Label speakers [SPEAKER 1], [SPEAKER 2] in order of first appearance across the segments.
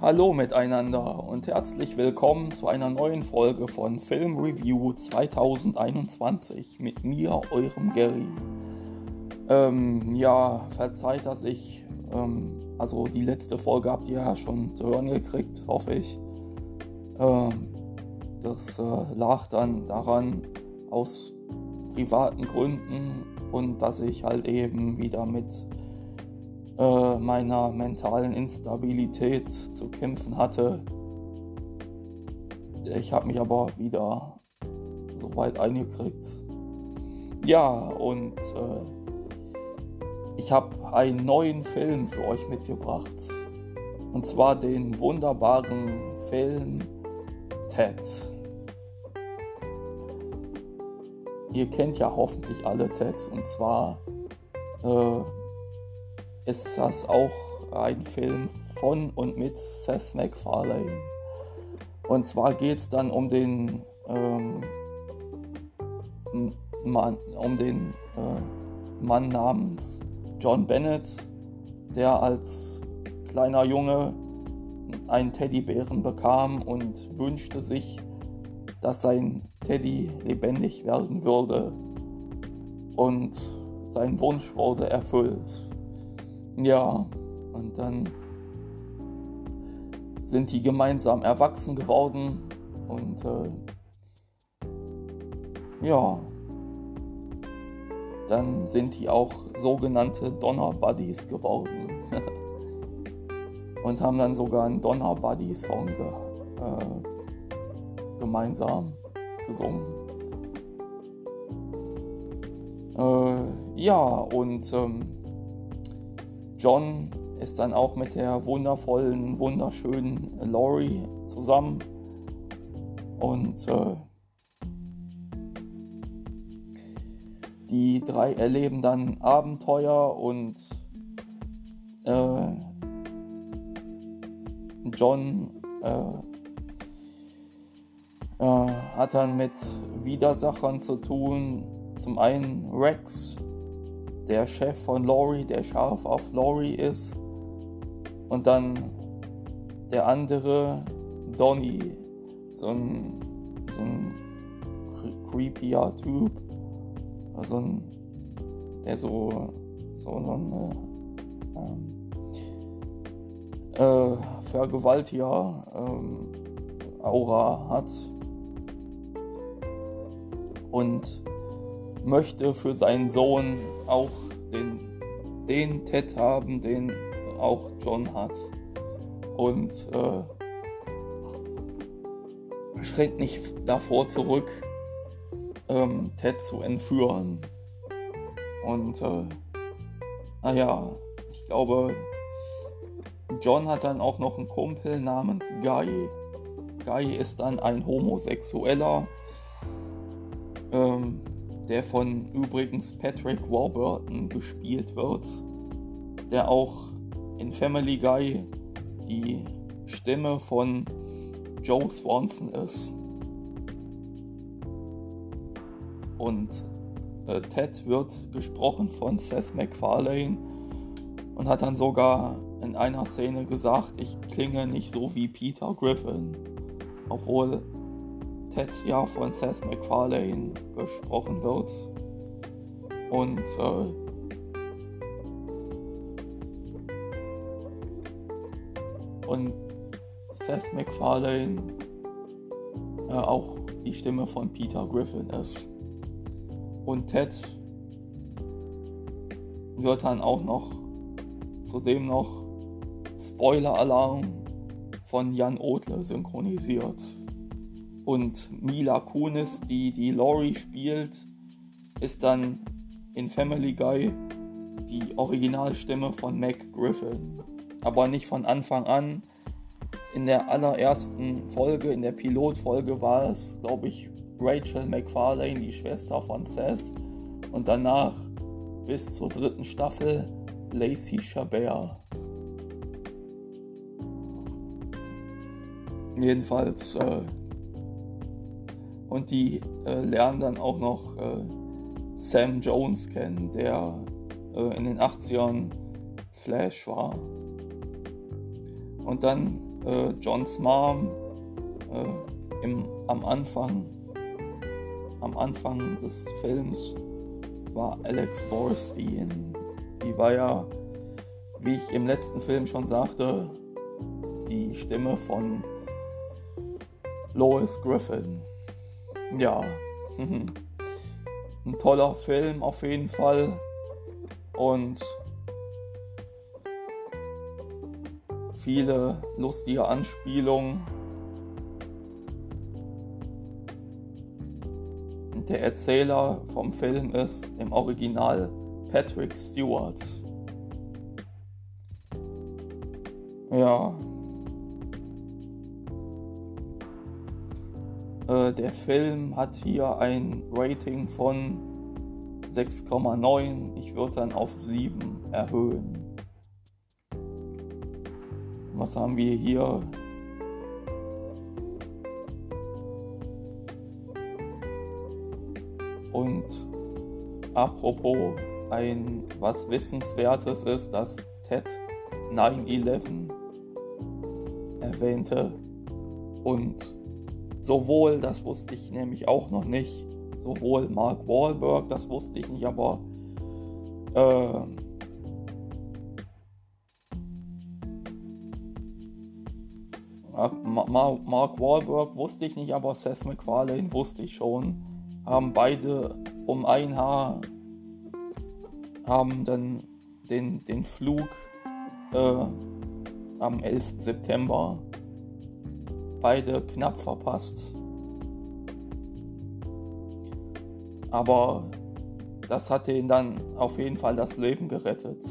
[SPEAKER 1] Hallo miteinander und herzlich willkommen zu einer neuen Folge von Film Review 2021 mit mir, eurem Gary. Ähm, ja, verzeiht, dass ich, ähm, also die letzte Folge habt ihr ja schon zu hören gekriegt, hoffe ich. Ähm, das äh, lag dann daran aus privaten Gründen und dass ich halt eben wieder mit äh, meiner mentalen Instabilität zu kämpfen hatte. Ich habe mich aber wieder so weit eingekriegt. Ja, und äh, ich habe einen neuen Film für euch mitgebracht. Und zwar den wunderbaren Film Ted. Ihr kennt ja hoffentlich alle Ted. Und zwar äh, ist das auch ein Film von und mit Seth MacFarlane. Und zwar geht es dann um den ähm, Mann, um den äh, Mann namens John Bennett, der als kleiner Junge einen Teddybären bekam und wünschte sich, dass sein Teddy lebendig werden würde. Und sein Wunsch wurde erfüllt. Ja, und dann sind die gemeinsam erwachsen geworden und äh, ja, dann sind die auch sogenannte Donner Buddies geworden und haben dann sogar einen Donner Buddy Song ge äh, gemeinsam gesungen. Äh, ja, und ähm, John ist dann auch mit der wundervollen, wunderschönen Laurie zusammen. Und äh, die drei erleben dann Abenteuer und äh, John äh, äh hat dann mit Widersachern zu tun. Zum einen Rex, der Chef von Laurie, der scharf auf Laurie ist. Und dann der andere, Donny, so ein, so ein creepier Typ. So ein, der so, so eine ähm, äh, Vergewaltiger ähm, Aura hat. Und möchte für seinen Sohn auch den, den Ted haben, den auch John hat. Und äh, schreckt nicht davor zurück, ähm, Ted zu entführen. Und äh, naja, ich glaube, John hat dann auch noch einen Kumpel namens Guy. Guy ist dann ein Homosexueller. Ähm, der von übrigens Patrick Warburton gespielt wird, der auch in Family Guy die Stimme von Joe Swanson ist. Und äh, Ted wird gesprochen von Seth MacFarlane und hat dann sogar in einer Szene gesagt, ich klinge nicht so wie Peter Griffin, obwohl Ted ja von Seth MacFarlane gesprochen wird. Und äh, und Seth MacFarlane äh, auch die Stimme von Peter Griffin ist. Und Ted wird dann auch noch zudem noch Spoiler-Alarm von Jan Odle synchronisiert. Und Mila Kunis, die die Laurie spielt, ist dann in Family Guy die Originalstimme von Mac Griffin. Aber nicht von Anfang an. In der allerersten Folge, in der Pilotfolge war es, glaube ich, Rachel McFarlane, die Schwester von Seth. Und danach bis zur dritten Staffel Lacey Chabert. Jedenfalls äh, und die äh, lernen dann auch noch äh, Sam Jones kennen, der äh, in den 80ern Flash war. Und dann äh, Johns Mom äh, im, am Anfang am Anfang des Films war Alex Borstein. Die war ja, wie ich im letzten Film schon sagte, die Stimme von Lois Griffin. Ja, ein toller Film auf jeden Fall. Und viele lustige Anspielungen. Der Erzähler vom Film ist im Original Patrick Stewart. Ja. Äh, der Film hat hier ein Rating von 6,9. Ich würde dann auf 7 erhöhen. Was haben wir hier? Und apropos, ein was Wissenswertes ist, dass Ted 9-11 erwähnte. Und sowohl, das wusste ich nämlich auch noch nicht, sowohl Mark Wahlberg, das wusste ich nicht, aber äh, Mark Wahlberg wusste ich nicht, aber Seth MacFarlane wusste ich schon. Haben beide um ein Haar haben dann den, den Flug äh, am 11. September beide knapp verpasst. Aber das hat ihnen dann auf jeden Fall das Leben gerettet.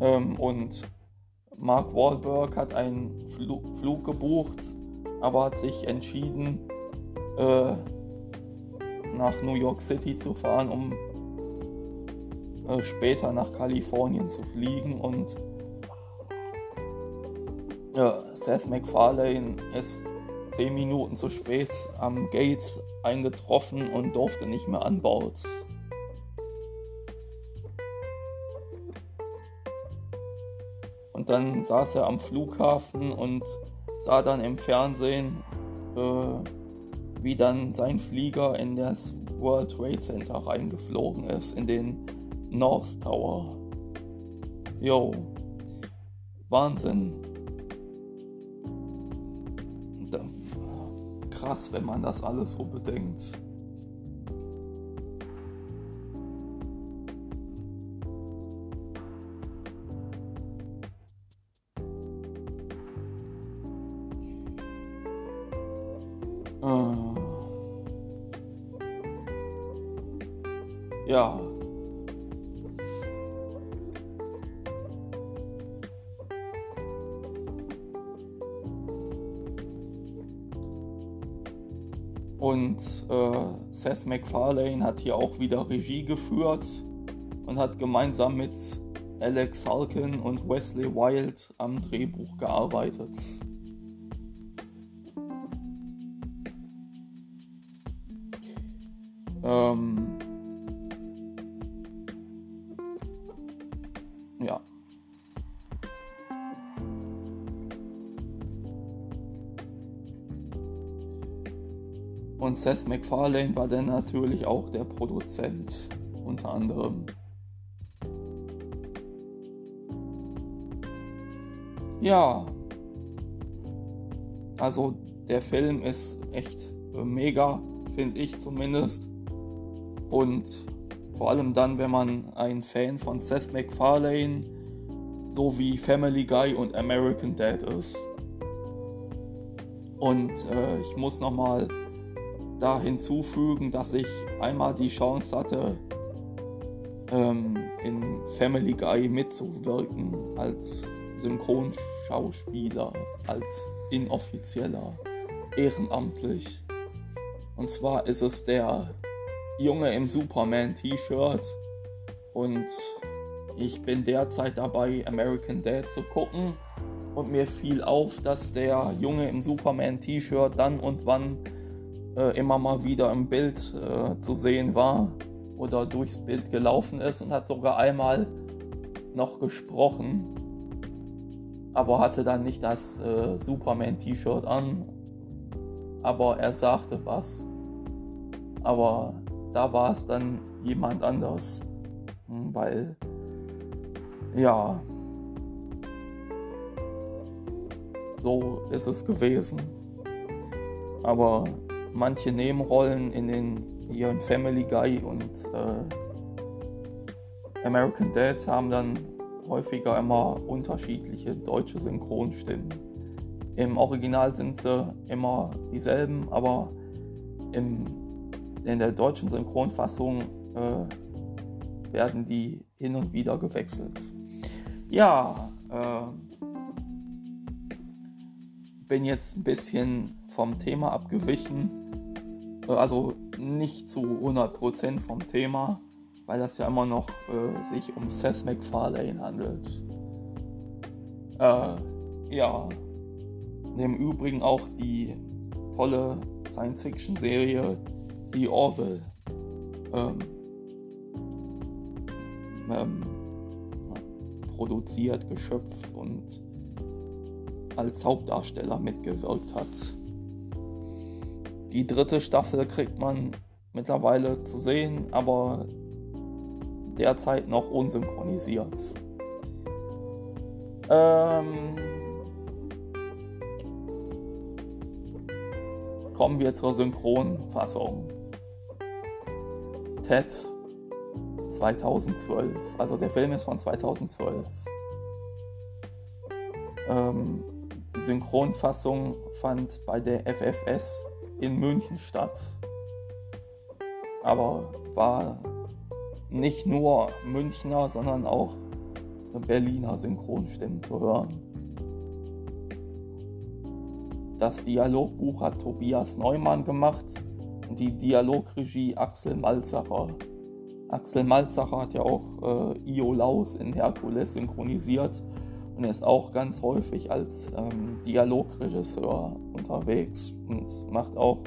[SPEAKER 1] Ähm, und Mark Wahlberg hat einen Flug, Flug gebucht, aber hat sich entschieden, äh, nach New York City zu fahren, um äh, später nach Kalifornien zu fliegen. Und ja, Seth MacFarlane ist zehn Minuten zu spät am Gate eingetroffen und durfte nicht mehr an Bord. Und dann saß er am Flughafen und sah dann im Fernsehen, äh, wie dann sein Flieger in das World Trade Center reingeflogen ist, in den North Tower. Yo, Wahnsinn. Krass, wenn man das alles so bedenkt. Ja. Und äh, Seth MacFarlane hat hier auch wieder Regie geführt und hat gemeinsam mit Alex Halkin und Wesley Wild am Drehbuch gearbeitet. Und Seth MacFarlane war dann natürlich auch der Produzent, unter anderem. Ja, also der Film ist echt mega, finde ich zumindest. Und vor allem dann, wenn man ein Fan von Seth MacFarlane sowie Family Guy und American Dad ist. Und äh, ich muss nochmal da hinzufügen, dass ich einmal die Chance hatte, ähm, in Family Guy mitzuwirken als Synchronschauspieler, als inoffizieller, ehrenamtlich. Und zwar ist es der Junge im Superman-T-Shirt und ich bin derzeit dabei, American Dad zu gucken und mir fiel auf, dass der Junge im Superman-T-Shirt dann und wann äh, immer mal wieder im Bild äh, zu sehen war oder durchs Bild gelaufen ist und hat sogar einmal noch gesprochen, aber hatte dann nicht das äh, Superman-T-Shirt an, aber er sagte was. Aber da war es dann jemand anders, hm, weil ja, so ist es gewesen. Aber manche Nebenrollen in den hier in Family Guy und äh, American Dad haben dann häufiger immer unterschiedliche deutsche Synchronstimmen. Im Original sind sie immer dieselben, aber im, in der deutschen Synchronfassung äh, werden die hin und wieder gewechselt. Ja, äh, bin jetzt ein bisschen vom Thema abgewichen. Also nicht zu 100% vom Thema, weil das ja immer noch äh, sich um Seth MacFarlane handelt. Äh, ja, im Übrigen auch die tolle Science-Fiction-Serie The Orville. Ähm, ähm, produziert, geschöpft und als Hauptdarsteller mitgewirkt hat. Die dritte Staffel kriegt man mittlerweile zu sehen, aber derzeit noch unsynchronisiert. Ähm kommen wir zur Synchronfassung. Ted 2012, also der Film ist von 2012. Ähm, die Synchronfassung fand bei der FFS in München statt. Aber war nicht nur Münchner, sondern auch Berliner Synchronstimmen zu hören. Das Dialogbuch hat Tobias Neumann gemacht und die Dialogregie Axel Malzacher. Axel Malzacher hat ja auch äh, Io Laus in Herkules synchronisiert und ist auch ganz häufig als ähm, Dialogregisseur unterwegs und macht auch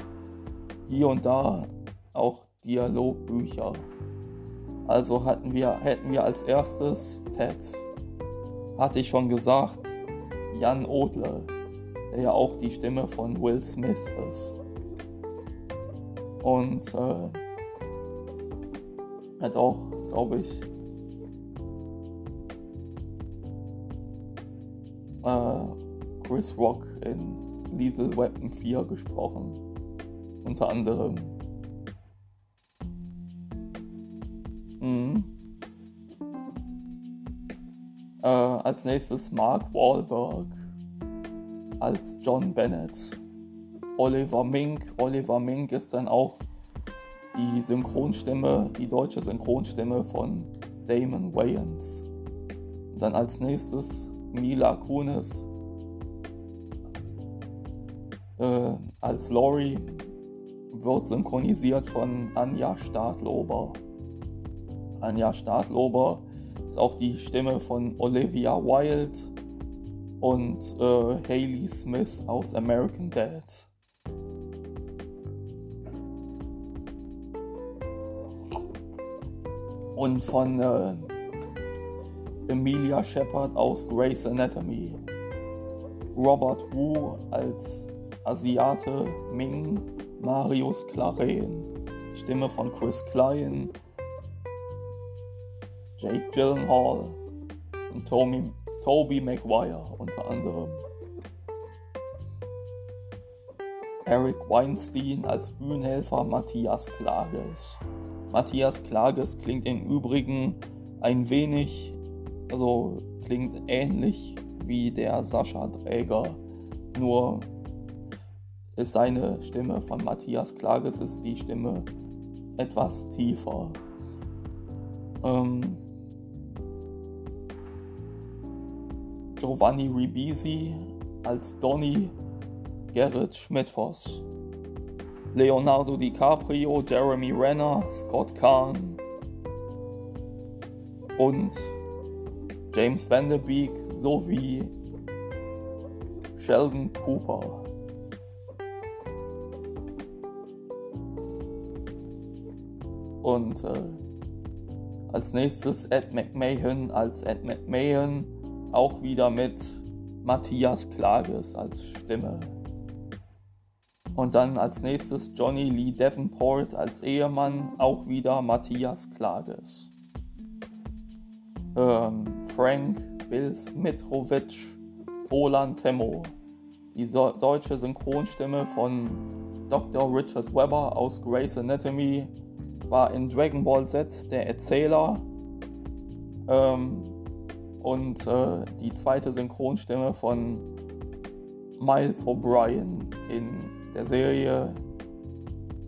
[SPEAKER 1] hier und da auch Dialogbücher. Also hatten wir, hätten wir als erstes Ted, hatte ich schon gesagt, Jan Odle, der ja auch die Stimme von Will Smith ist. Und äh, hat auch, glaube ich, äh, Chris Rock in Lethal Weapon 4 gesprochen. Unter anderem. Mhm. Äh, als nächstes Mark Wahlberg als John Bennett. Oliver Mink. Oliver Mink ist dann auch die Synchronstimme, die deutsche Synchronstimme von Damon Wayans. Und dann als nächstes Mila Kunis äh, als Lori wird synchronisiert von Anja Stadlober. Anja Stadlober ist auch die Stimme von Olivia Wilde und äh, Haley Smith aus American Dad. Und von äh, Emilia Shepard aus Grey's Anatomy. Robert Wu als Asiate Ming, Marius Claren, Stimme von Chris Klein, Jake Gyllenhaal und Tommy, Toby Maguire unter anderem. Eric Weinstein als Bühnenhelfer Matthias Klages. Matthias Klages klingt im Übrigen ein wenig also klingt ähnlich wie der Sascha Träger, nur ist seine Stimme von Matthias Klages ist die Stimme etwas tiefer. Ähm, Giovanni Ribisi als Donny Gerrit Schmidtfoss. Leonardo DiCaprio, Jeremy Renner, Scott Kahn und James Van Der Beek sowie Sheldon Cooper. Und äh, als nächstes Ed McMahon als Ed McMahon, auch wieder mit Matthias Klages als Stimme. Und dann als nächstes Johnny Lee Davenport als Ehemann, auch wieder Matthias Klages. Ähm, Frank Bill Smitrovic, Roland Temmo. Die so deutsche Synchronstimme von Dr. Richard Webber aus Grey's Anatomy war in Dragon Ball Z der Erzähler. Ähm, und äh, die zweite Synchronstimme von Miles O'Brien in der Serie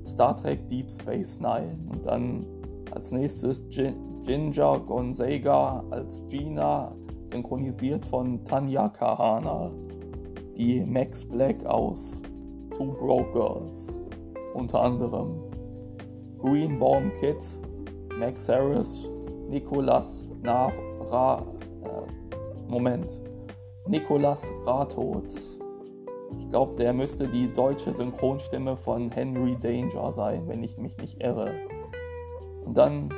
[SPEAKER 1] Star Trek Deep Space Nine. Und dann als nächstes Ginger Gonzaga als Gina, synchronisiert von Tanya Kahana, die Max Black aus Two Broke Girls, unter anderem Greenbaum Kid, Max Harris, Nicolas Na Ra, äh, Moment, Nicolas Rathoz. Ich glaube, der müsste die deutsche Synchronstimme von Henry Danger sein, wenn ich mich nicht irre. Und dann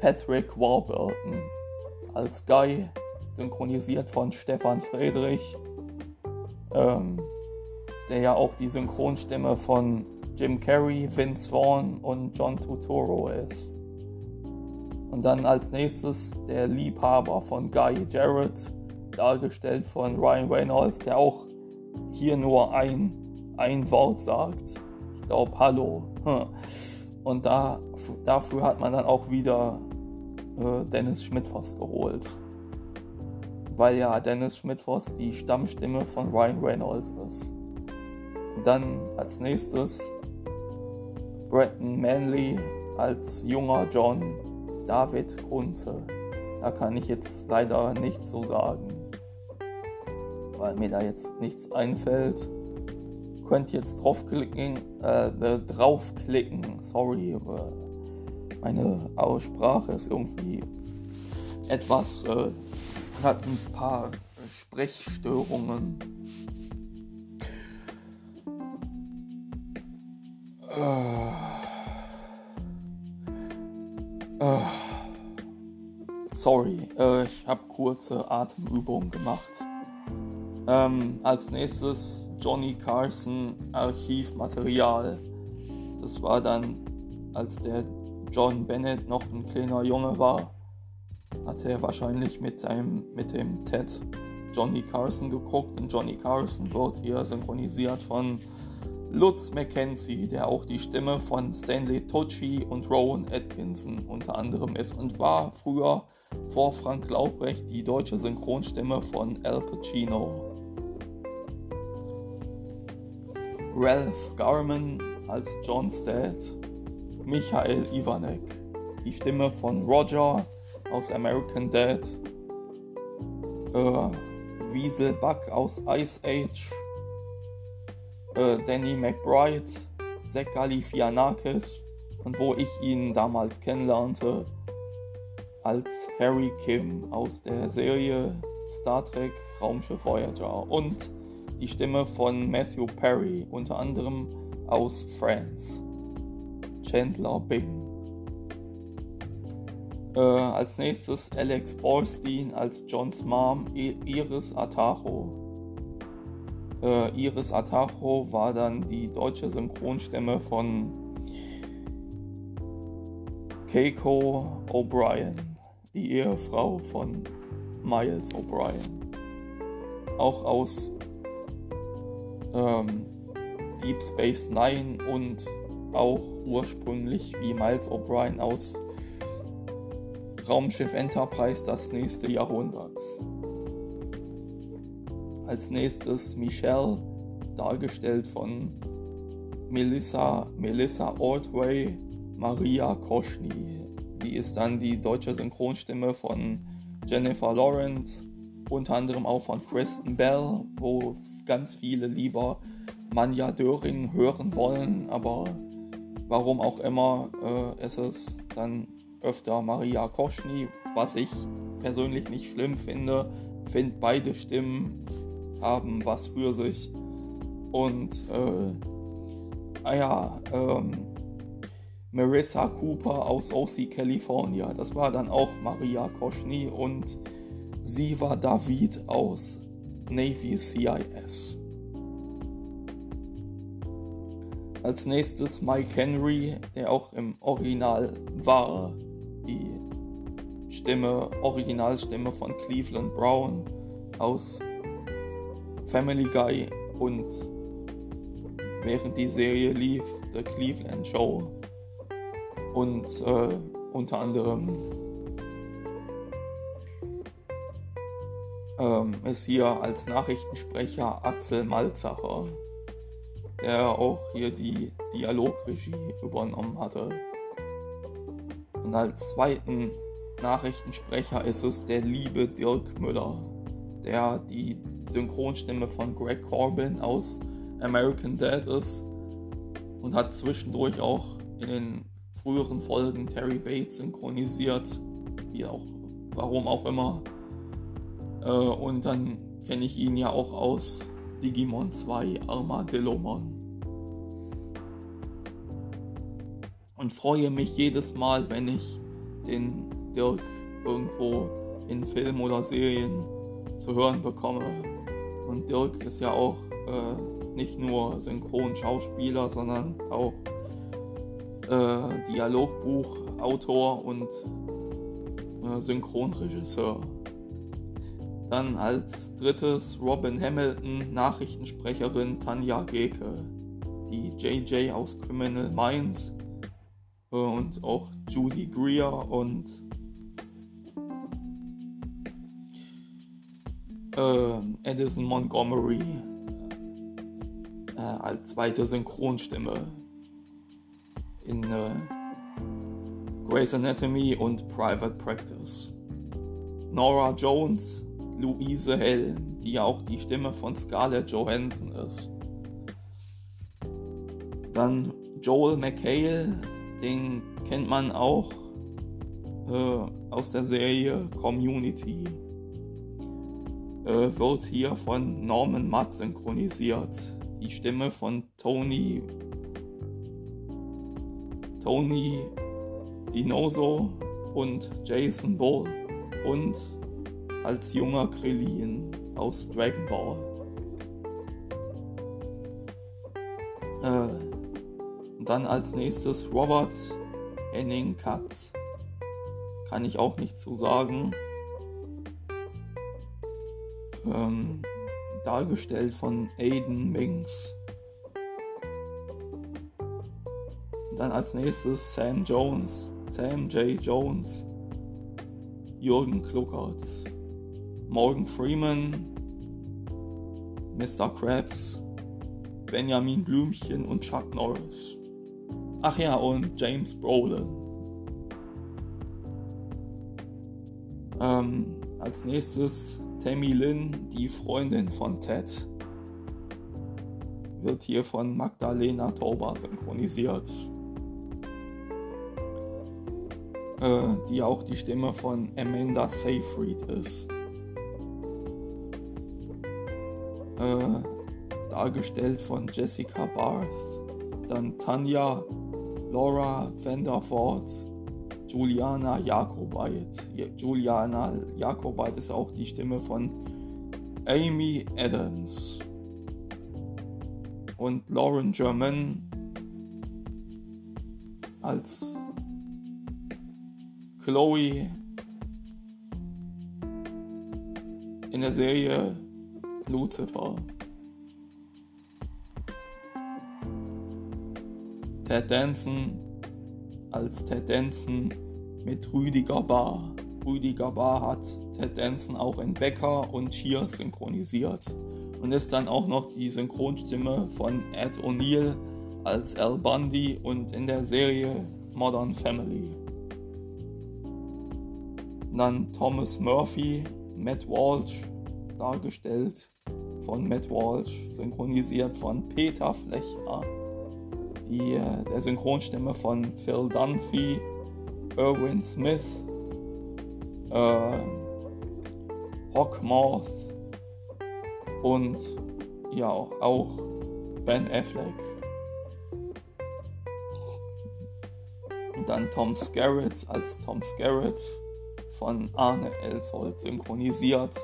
[SPEAKER 1] Patrick Warburton als Guy, synchronisiert von Stefan Friedrich, ähm, der ja auch die Synchronstimme von Jim Carrey, Vince Vaughn und John Turturro ist. Und dann als nächstes der Liebhaber von Guy Jarrett, dargestellt von Ryan Reynolds, der auch hier nur ein, ein Wort sagt. Ich glaube, hallo. Und da, dafür hat man dann auch wieder äh, Dennis Schmidtfoss geholt. Weil ja Dennis Schmidtfoss die Stammstimme von Ryan Reynolds ist. Und dann als nächstes Bretton Manley als junger John David Grunze. Da kann ich jetzt leider nichts so sagen weil mir da jetzt nichts einfällt. Könnt jetzt draufklicken, äh, äh draufklicken, sorry, meine Aussprache ist irgendwie etwas, äh, hat ein paar Sprechstörungen. Äh, äh, sorry, äh, ich habe kurze Atemübungen gemacht. Ähm, als nächstes Johnny Carson Archivmaterial. Das war dann, als der John Bennett noch ein kleiner Junge war, hat er wahrscheinlich mit, einem, mit dem Ted Johnny Carson geguckt und Johnny Carson wird hier synchronisiert von Lutz McKenzie, der auch die Stimme von Stanley Tucci und Rowan Atkinson unter anderem ist und war früher vor Frank Laubrecht die deutsche Synchronstimme von Al Pacino. Ralph Garman als John's Dad, Michael Ivanek, die Stimme von Roger aus American Dad, äh, Wiesel Buck aus Ice Age, äh, Danny McBride, Zach Galifianakis und wo ich ihn damals kennenlernte, als Harry Kim aus der Serie Star Trek Raumschiff Voyager und die Stimme von Matthew Perry, unter anderem aus Friends. Chandler Bing. Äh, als nächstes Alex Borstein als Johns Mom, Iris Atajo. Äh, Iris Atajo war dann die deutsche Synchronstimme von Keiko O'Brien, die Ehefrau von Miles O'Brien. Auch aus ähm, Deep Space Nine und auch ursprünglich wie Miles O'Brien aus Raumschiff Enterprise das nächste Jahrhundert. Als nächstes Michelle, dargestellt von Melissa, Melissa Ordway, Maria Koschny. Die ist dann die deutsche Synchronstimme von Jennifer Lawrence, unter anderem auch von Kristen Bell, wo ganz viele lieber Manja Döring hören wollen, aber warum auch immer äh, ist es dann öfter Maria Koschny, was ich persönlich nicht schlimm finde. Finde beide Stimmen haben was für sich. Und äh, ah ja, ähm, Marissa Cooper aus OC California. Das war dann auch Maria Koschny und sie war David aus Navy CIS. Als nächstes Mike Henry, der auch im Original war, die Stimme, Originalstimme von Cleveland Brown aus Family Guy und während die Serie lief, The Cleveland Show und äh, unter anderem ähm, ist hier als Nachrichtensprecher Axel Malzacher, der auch hier die Dialogregie übernommen hatte. Und als zweiten Nachrichtensprecher ist es der liebe Dirk Müller, der die Synchronstimme von Greg Corbin aus American Dad ist und hat zwischendurch auch in den früheren Folgen Terry Bates synchronisiert, wie auch, warum auch immer. Äh, und dann kenne ich ihn ja auch aus Digimon 2 Armadillomon. Und freue mich jedes Mal, wenn ich den Dirk irgendwo in Filmen oder Serien zu hören bekomme. Und Dirk ist ja auch äh, nicht nur Synchronschauspieler, sondern auch äh, Dialogbuchautor und äh, Synchronregisseur. Dann als drittes Robin Hamilton, Nachrichtensprecherin Tanja Geke, die JJ aus Criminal Minds äh, und auch Judy Greer und äh, Edison Montgomery äh, als zweite Synchronstimme in äh, Grey's Anatomy und Private Practice. Nora Jones Louise Hell, die ja auch die Stimme von Scarlett Johansson ist. Dann Joel McHale, den kennt man auch äh, aus der Serie Community. Äh, wird hier von Norman Matt synchronisiert. Die Stimme von Tony Tony Dinoso und Jason Bull und als junger Krillin aus Dragon Ball. Äh, dann als nächstes Robert Henning Katz. Kann ich auch nicht zu sagen. Ähm, dargestellt von Aiden Minks. Dann als nächstes Sam Jones, Sam J. Jones, Jürgen Kluckert. Morgan Freeman, Mr. Krabs, Benjamin Blümchen und Chuck Norris. Ach ja, und James Brolin. Ähm, als nächstes Tammy Lynn, die Freundin von Ted. Wird hier von Magdalena Tauber synchronisiert. Äh, die auch die Stimme von Amanda Seyfried ist. äh, dargestellt von Jessica Barth, dann Tanja, Laura Vanderford, Juliana Jakobait. Juliana Jakobait ist auch die Stimme von Amy Adams. Und Lauren German als Chloe in der Serie Lucifer. Ted Danson als Ted Danson mit Rüdiger Bar. Rüdiger Bar hat Ted Danson auch in Becker und Cheer synchronisiert und ist dann auch noch die Synchronstimme von Ed O'Neill als Al Bundy und in der Serie Modern Family. Dann Thomas Murphy, Matt Walsh dargestellt von Matt Walsh, synchronisiert von Peter Flechner. Die, äh, der Synchronstimme von Phil Dunphy, Erwin Smith, äh, Hawkmoth und ja auch Ben Affleck. Und dann Tom Skerritt als Tom Skerritt von Arne Elsholt synchronisiert.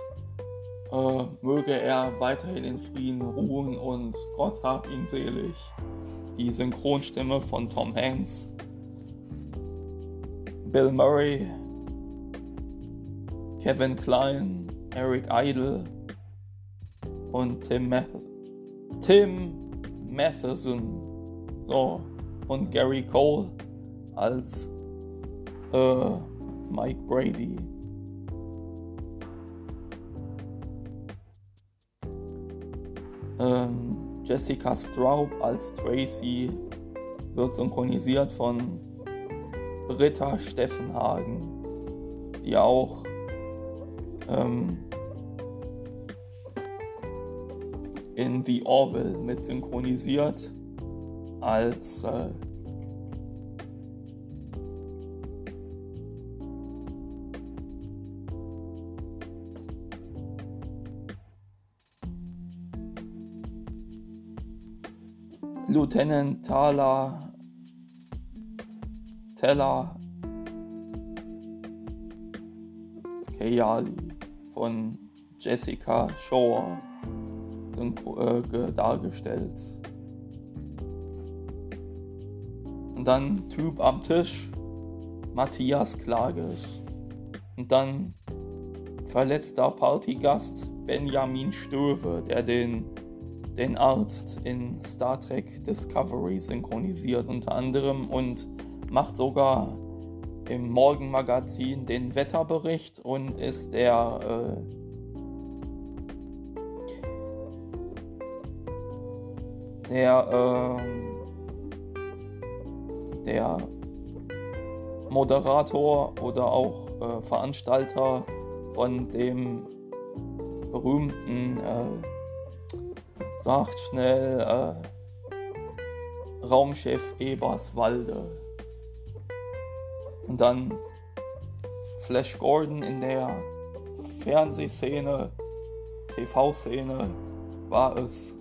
[SPEAKER 1] Äh, möge er weiterhin in Frieden ruhen und Gott hab ihn selig. Die Synchronstimme von Tom Hanks. Bill Murray, Kevin Klein, Eric Idle und Tim, Math Tim Matheson. So, und Gary Cole als äh, Mike Brady. Ähm, Jessica Straub als Tracy wird synchronisiert von Britta Steffenhagen, die auch ähm, in The Orville mit synchronisiert als äh, Lieutenant Thala Teller Kayali von Jessica Shore äh, dargestellt. Und dann Typ am Tisch, Matthias Klages. Und dann verletzter Partygast Benjamin Stöwe, der den, den Arzt in Star Trek Discovery synchronisiert unter anderem und macht sogar im Morgenmagazin den Wetterbericht und ist der äh, der äh, der Moderator oder auch äh, Veranstalter von dem berühmten, äh, sagt schnell, äh, Raumschiff Eberswalde. Und dann Flash Gordon in der Fernsehszene, TV-Szene war es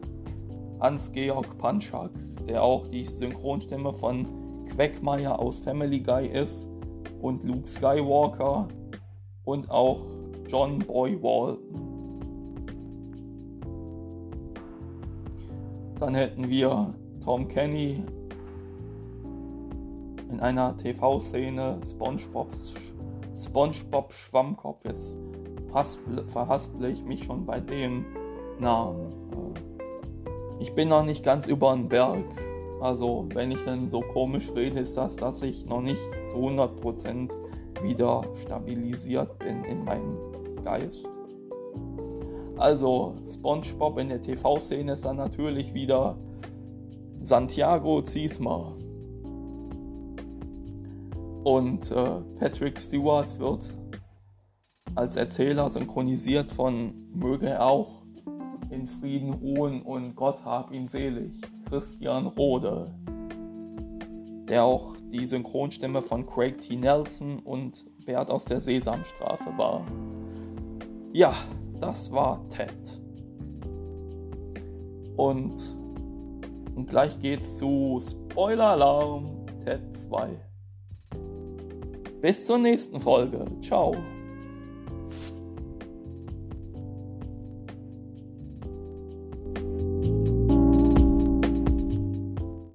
[SPEAKER 1] Hans-Georg Panschak, der auch die Synchronstimme von Quackmeier aus Family Guy ist und Luke Skywalker und auch John Boy Walton. Dann hätten wir Tom Kenny in einer TV-Szene SpongeBobs SpongeBob Schwammkopf. Jetzt verhasple ich mich schon bei dem Namen. Äh, ich bin noch nicht ganz über den Berg. Also, wenn ich dann so komisch rede, ist das, dass ich noch nicht zu 100% wieder stabilisiert bin in meinem Geist. Also, SpongeBob in der TV-Szene ist dann natürlich wieder Santiago Ziesma. Und äh, Patrick Stewart wird als Erzähler synchronisiert von Möge er auch in Frieden ruhen und Gott hab ihn selig. Christian Rode, der auch die Synchronstimme von Craig T. Nelson und Bert aus der Sesamstraße war. Ja, das war Ted. Und, und gleich geht's zu Spoiler-Alarm Ted 2. Bis zur nächsten Folge. Ciao.